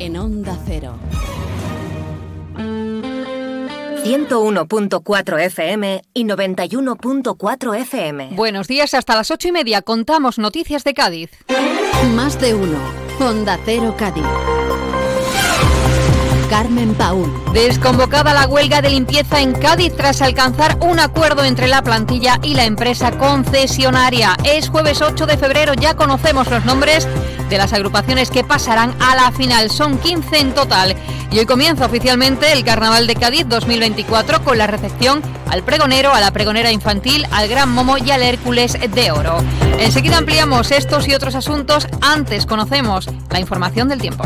en Onda Cero. 101.4 FM y 91.4 FM. Buenos días, hasta las ocho y media contamos noticias de Cádiz. Más de uno. Onda Cero Cádiz. Carmen Paul. Desconvocada la huelga de limpieza en Cádiz tras alcanzar un acuerdo entre la plantilla y la empresa concesionaria. Es jueves 8 de febrero, ya conocemos los nombres de las agrupaciones que pasarán a la final. Son 15 en total. Y hoy comienza oficialmente el Carnaval de Cádiz 2024 con la recepción al pregonero, a la pregonera infantil, al Gran Momo y al Hércules de Oro. Enseguida ampliamos estos y otros asuntos. Antes conocemos la información del tiempo.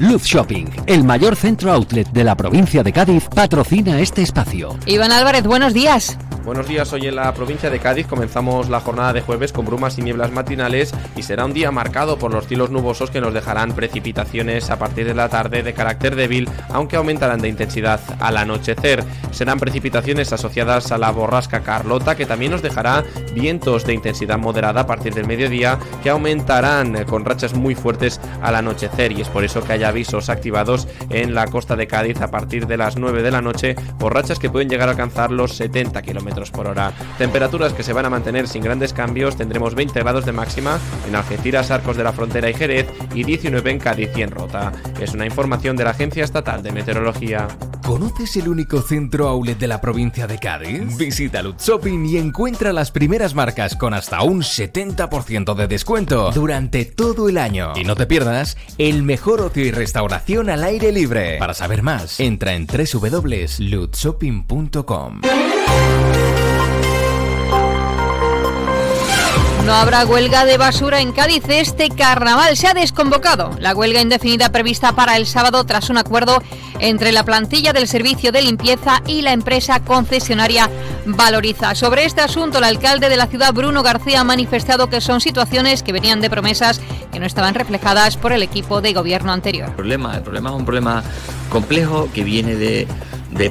Luz Shopping, el mayor centro outlet de la provincia de Cádiz, patrocina este espacio. Iván Álvarez, buenos días. Buenos días, hoy en la provincia de Cádiz comenzamos la jornada de jueves con brumas y nieblas matinales y será un día marcado por los cielos nubosos que nos dejarán precipitaciones a partir de la tarde de carácter débil, aunque aumentarán de intensidad al anochecer. Serán precipitaciones asociadas a la borrasca Carlota que también nos dejará vientos de intensidad moderada a partir del mediodía que aumentarán con rachas muy fuertes al anochecer y es por eso que hay avisos activados en la costa de Cádiz a partir de las 9 de la noche por rachas que pueden llegar a alcanzar los 70 kilómetros por hora. Temperaturas que se van a mantener sin grandes cambios. Tendremos 20 grados de máxima en Algeciras, Arcos de la Frontera y Jerez y 19 en Cádiz y en Rota. Es una información de la Agencia Estatal de Meteorología. ¿Conoces el único centro outlet de la provincia de Cádiz? Visita Lutz Shopping y encuentra las primeras marcas con hasta un 70% de descuento durante todo el año. Y no te pierdas el mejor ocio y restauración al aire libre. Para saber más, entra en www.lutzshopping.com. No habrá huelga de basura en Cádiz. Este carnaval se ha desconvocado. La huelga indefinida prevista para el sábado tras un acuerdo entre la plantilla del servicio de limpieza y la empresa concesionaria Valoriza. Sobre este asunto, el alcalde de la ciudad, Bruno García, ha manifestado que son situaciones que venían de promesas que no estaban reflejadas por el equipo de gobierno anterior. El problema, el problema es un problema complejo que viene de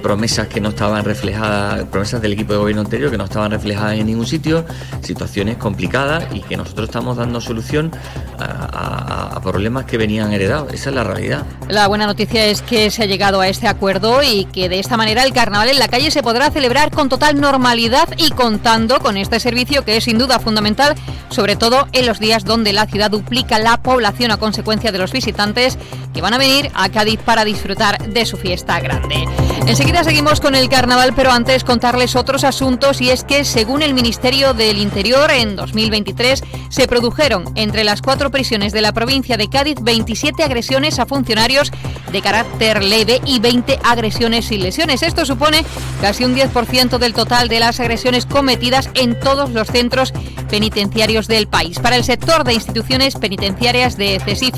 promesas que no estaban reflejadas, promesas del equipo de gobierno anterior que no estaban reflejadas en ningún sitio, situaciones complicadas y que nosotros estamos dando solución a, problemas que venían heredados. Esa es la realidad. La buena noticia es que se ha llegado a este acuerdo y que de esta manera el carnaval en la calle se podrá celebrar con total normalidad y contando con este servicio que es sin duda fundamental, sobre todo en los días donde la ciudad duplica la población a consecuencia de los visitantes que van a venir a Cádiz para disfrutar de su fiesta grande. Enseguida seguimos con el carnaval, pero antes contarles otros asuntos y es que según el Ministerio del Interior en 2023 se produjeron entre las cuatro prisiones de la provincia de Cádiz 27 agresiones a funcionarios de carácter leve y 20 agresiones sin lesiones. Esto supone casi un 10% del total de las agresiones cometidas en todos los centros penitenciarios del país. Para el sector de instituciones penitenciarias de CESIF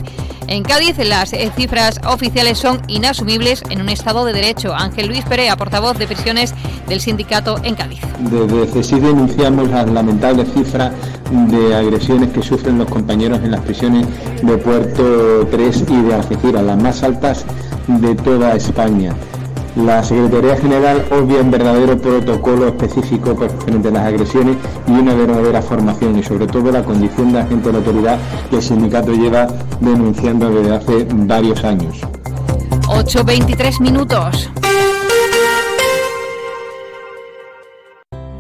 en Cádiz las eh, cifras oficiales son inasumibles en un Estado de Derecho. Ángel Luis Perea, portavoz de prisiones del sindicato en Cádiz. Desde CESIF denunciamos las lamentables cifras de agresiones que sufren los compañeros en las prisiones de Puerto 3 y de Algeciras, las más altas de toda España. La Secretaría General obvia un verdadero protocolo específico frente a las agresiones y una verdadera formación y sobre todo la condición de agente de la autoridad que el sindicato lleva denunciando desde hace varios años. 8.23 minutos.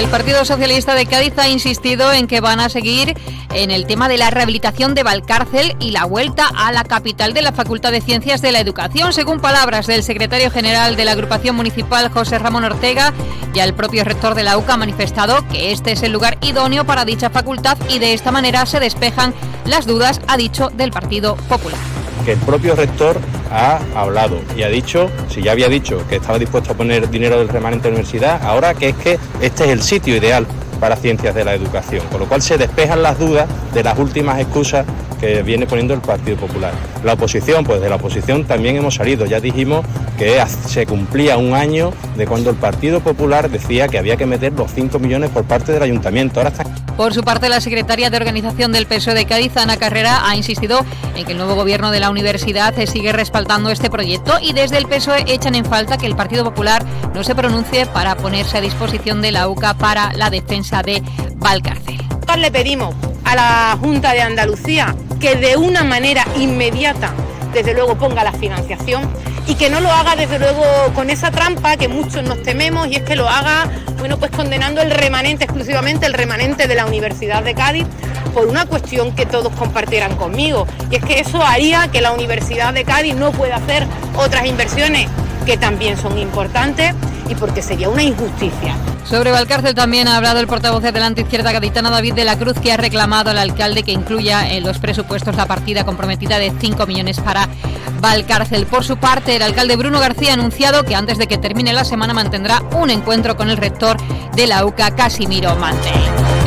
El Partido Socialista de Cádiz ha insistido en que van a seguir en el tema de la rehabilitación de Valcárcel y la vuelta a la capital de la Facultad de Ciencias de la Educación, según palabras del secretario general de la agrupación municipal José Ramón Ortega, ya el propio rector de la UCA ha manifestado que este es el lugar idóneo para dicha facultad y de esta manera se despejan las dudas, ha dicho, del Partido Popular que el propio rector ha hablado y ha dicho, si ya había dicho que estaba dispuesto a poner dinero del remanente de la universidad, ahora que es que este es el sitio ideal para ciencias de la educación, con lo cual se despejan las dudas de las últimas excusas que viene poniendo el Partido Popular. La oposición, pues de la oposición también hemos salido, ya dijimos que se cumplía un año de cuando el Partido Popular decía que había que meter los 5 millones por parte del ayuntamiento. Ahora Por su parte, la secretaria de organización del PSOE de Cádiz, Ana Carrera, ha insistido en que el nuevo gobierno de la universidad sigue respaldando este proyecto y desde el PSOE echan en falta que el Partido Popular no se pronuncie para ponerse a disposición de la UCA para la defensa de Valcárcel. Le pedimos a la Junta de Andalucía que de una manera inmediata, desde luego, ponga la financiación y que no lo haga desde luego con esa trampa que muchos nos tememos y es que lo haga, bueno, pues condenando el remanente, exclusivamente el remanente de la Universidad de Cádiz por una cuestión que todos compartieran conmigo y es que eso haría que la Universidad de Cádiz no pueda hacer otras inversiones que también son importantes y porque sería una injusticia. Sobre Valcárcel también ha hablado el portavoz de la izquierda gaditana David de la Cruz, que ha reclamado al alcalde que incluya en los presupuestos la partida comprometida de 5 millones para Valcárcel. Por su parte, el alcalde Bruno García ha anunciado que antes de que termine la semana mantendrá un encuentro con el rector de la UCA, Casimiro Mantel.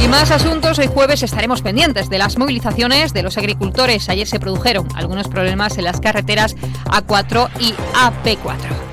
Y más asuntos, hoy jueves estaremos pendientes de las movilizaciones de los agricultores. Ayer se produjeron algunos problemas en las carreteras A4 y AP4.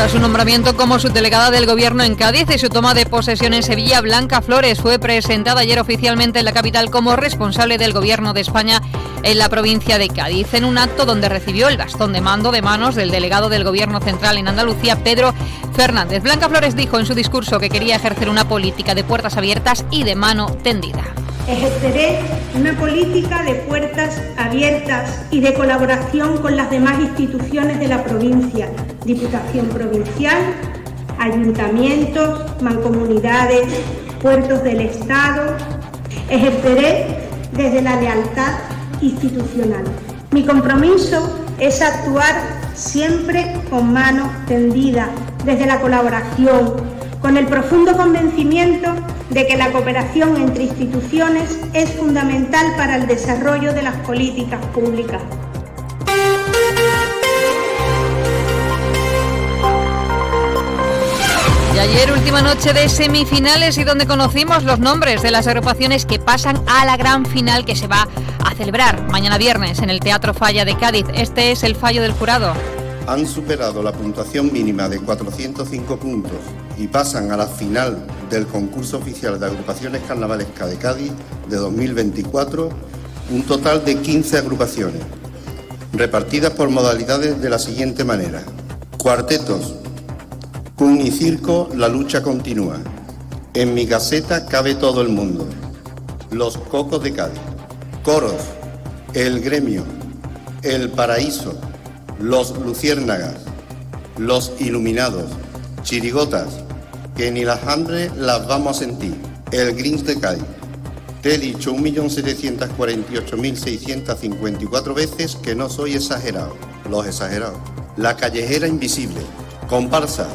Tras su nombramiento como subdelegada del Gobierno en Cádiz y su toma de posesión en Sevilla, Blanca Flores fue presentada ayer oficialmente en la capital como responsable del Gobierno de España en la provincia de Cádiz, en un acto donde recibió el bastón de mando de manos del delegado del Gobierno Central en Andalucía, Pedro Fernández. Blanca Flores dijo en su discurso que quería ejercer una política de puertas abiertas y de mano tendida. Ejerceré una política de puertas abiertas y de colaboración con las demás instituciones de la provincia, Diputación Provincial, ayuntamientos, mancomunidades, puertos del Estado. Ejerceré desde la lealtad institucional. Mi compromiso es actuar siempre con mano tendida, desde la colaboración, con el profundo convencimiento de que la cooperación entre instituciones es fundamental para el desarrollo de las políticas públicas. Y ayer última noche de semifinales y donde conocimos los nombres de las agrupaciones que pasan a la gran final que se va a celebrar mañana viernes en el Teatro Falla de Cádiz. Este es el fallo del jurado. Han superado la puntuación mínima de 405 puntos y pasan a la final del concurso oficial de agrupaciones carnavalescas de Cádiz de 2024 un total de 15 agrupaciones, repartidas por modalidades de la siguiente manera. Cuartetos, Pun Circo, la lucha continúa. En mi caseta cabe todo el mundo. Los Cocos de Cádiz. Coros, El Gremio, El Paraíso, Los Luciérnagas, Los Iluminados, Chirigotas, que ni las hambre las vamos a sentir. El Greens de Cádiz. Te he dicho 1.748.654 veces que no soy exagerado. Los exagerados. La callejera invisible. Comparsa.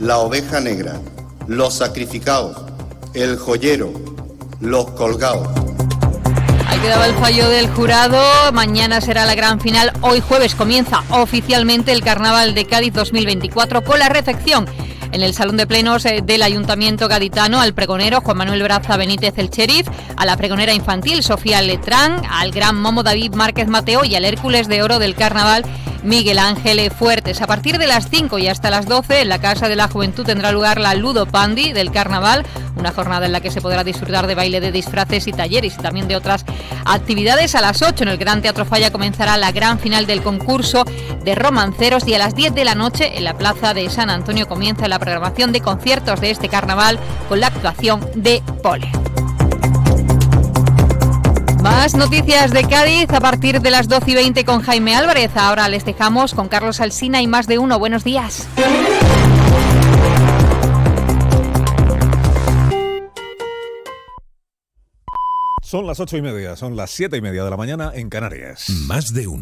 La oveja negra. Los sacrificados. El joyero. Los colgados. Ahí quedaba el fallo del jurado. Mañana será la gran final. Hoy jueves comienza oficialmente el Carnaval de Cádiz 2024 con la recepción en el Salón de Plenos eh, del Ayuntamiento Gaditano al pregonero Juan Manuel Braza Benítez el Cherif, a la pregonera infantil Sofía Letrán, al gran momo David Márquez Mateo y al Hércules de Oro del Carnaval Miguel Ángel Fuertes. A partir de las 5 y hasta las 12 en la Casa de la Juventud tendrá lugar la Ludo Pandi del Carnaval, una jornada en la que se podrá disfrutar de baile de disfraces y talleres y también de otras actividades. A las 8 en el Gran Teatro Falla comenzará la gran final del concurso de romanceros y a las 10 de la noche en la Plaza de San Antonio comienza la programación de conciertos de este carnaval con la actuación de Pole. Más noticias de Cádiz a partir de las 12 y 20 con Jaime Álvarez. Ahora les dejamos con Carlos Alsina y más de uno. Buenos días. Son las ocho y media, son las siete y media de la mañana en Canarias. Más de uno.